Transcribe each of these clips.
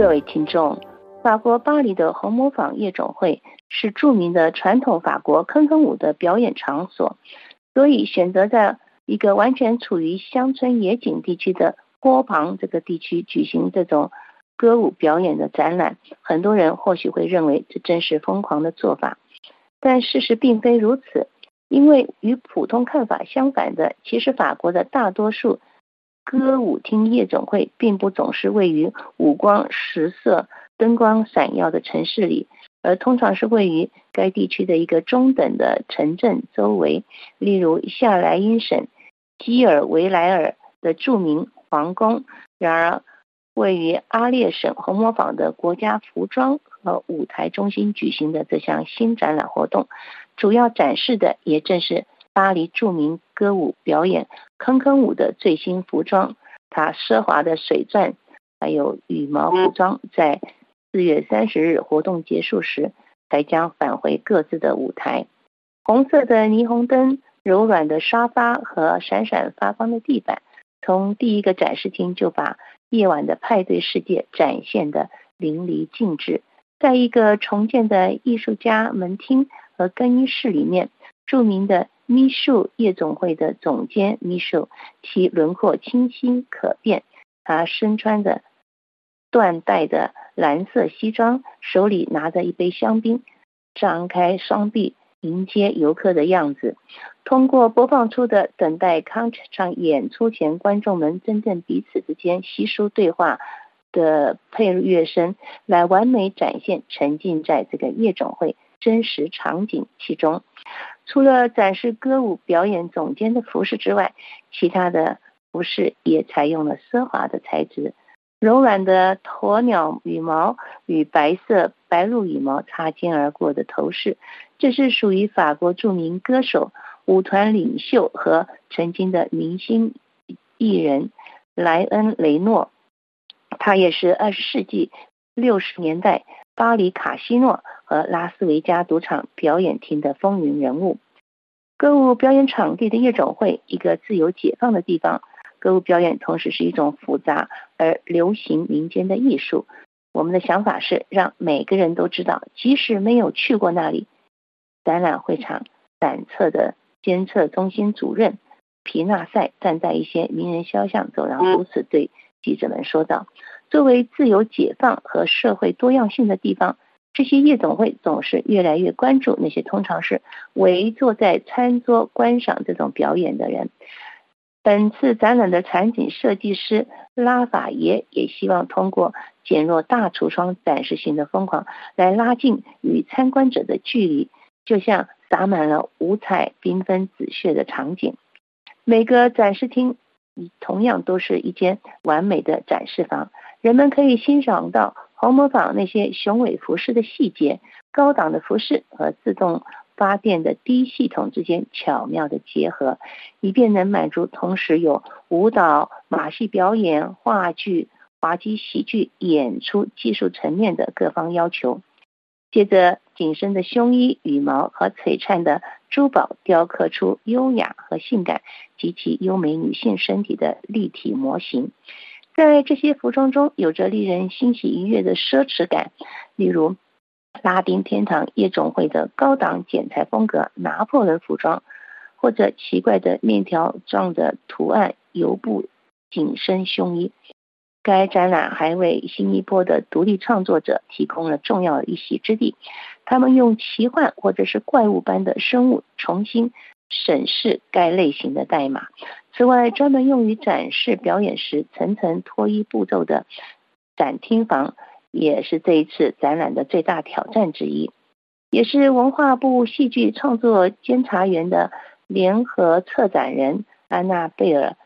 各位听众，法国巴黎的红磨坊夜总会是著名的传统法国坑坑舞的表演场所，所以选择在一个完全处于乡村野景地区的坡旁这个地区举行这种歌舞表演的展览，很多人或许会认为这真是疯狂的做法，但事实并非如此，因为与普通看法相反的，其实法国的大多数。歌舞厅夜总会并不总是位于五光十色、灯光闪耀的城市里，而通常是位于该地区的一个中等的城镇周围，例如夏莱茵省基尔维莱尔的著名皇宫。然而，位于阿列省红磨坊的国家服装和舞台中心举行的这项新展览活动，主要展示的也正是。巴黎著名歌舞表演坑坑舞的最新服装，它奢华的水钻还有羽毛服装，在四月三十日活动结束时，才将返回各自的舞台。红色的霓虹灯、柔软的沙发和闪闪发光的地板，从第一个展示厅就把夜晚的派对世界展现的淋漓尽致。在一个重建的艺术家门厅和更衣室里面，著名的。米秀夜总会的总监米秀，其轮廓清晰可辨。他身穿的缎带的蓝色西装，手里拿着一杯香槟，张开双臂迎接游客的样子。通过播放出的等待康场演出前观众们真正彼此之间稀疏对话的配乐声，来完美展现沉浸在这个夜总会真实场景其中。除了展示歌舞表演总监的服饰之外，其他的服饰也采用了奢华的材质，柔软的鸵鸟羽毛与白色白鹭羽毛擦肩而过的头饰，这是属于法国著名歌手、舞团领袖和曾经的明星艺人莱恩雷诺，他也是二十世纪六十年代巴黎卡西诺。和拉斯维加赌场表演厅的风云人物，歌舞表演场地的夜总会，一个自由解放的地方。歌舞表演同时是一种复杂而流行民间的艺术。我们的想法是让每个人都知道，即使没有去过那里。展览会场展侧的监测中心主任皮纳塞站在一些名人肖像走廊，如此对记者们说道：“作为自由解放和社会多样性的地方。”这些夜总会总是越来越关注那些通常是围坐在餐桌观赏这种表演的人。本次展览的场景设计师拉法耶也希望通过减弱大橱窗展示性的疯狂，来拉近与参观者的距离，就像洒满了五彩缤纷紫血的场景。每个展示厅同样都是一间完美的展示房，人们可以欣赏到。红模仿那些雄伟服饰的细节，高档的服饰和自动发电的低系统之间巧妙的结合，以便能满足同时有舞蹈、马戏表演、话剧、滑稽喜剧演出技术层面的各方要求。接着，紧身的胸衣、羽毛和璀璨的珠宝雕刻出优雅和性感极其优美女性身体的立体模型。在这些服装中，有着令人欣喜愉悦的奢侈感，例如拉丁天堂夜总会的高档剪裁风格拿破仑服装，或者奇怪的面条状的图案油布紧身胸衣。该展览还为新一波的独立创作者提供了重要一席之地，他们用奇幻或者是怪物般的生物重新。审视该类型的代码。此外，专门用于展示表演时层层脱衣步骤的展厅房，也是这一次展览的最大挑战之一。也是文化部戏剧创作监察员的联合策展人安娜贝尔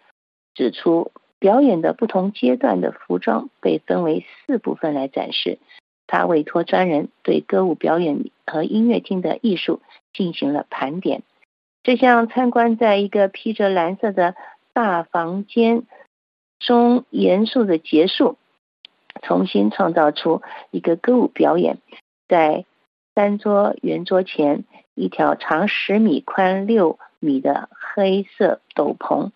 指出，表演的不同阶段的服装被分为四部分来展示。他委托专人对歌舞表演和音乐厅的艺术进行了盘点。这项参观在一个披着蓝色的大房间中严肃的结束，重新创造出一个歌舞表演。在三桌圆桌前，一条长十米、宽六米的黑色斗篷，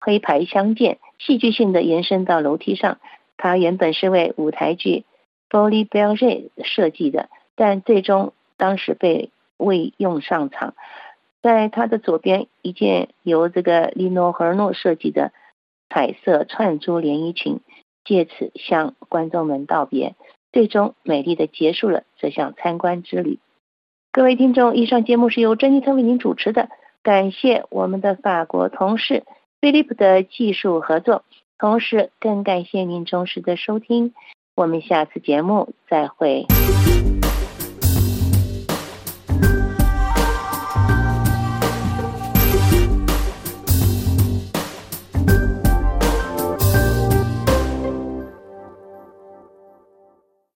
黑白相间，戏剧性的延伸到楼梯上。它原本是为舞台剧《Folie b e l g e 设计的，但最终当时被未用上场。在它的左边，一件由这个利诺·赫尔诺设计的彩色串珠连衣裙，借此向观众们道别，最终美丽的结束了这项参观之旅。各位听众，以上节目是由珍妮特为您主持的，感谢我们的法国同事菲利普的技术合作，同时更感谢您忠实的收听。我们下次节目再会。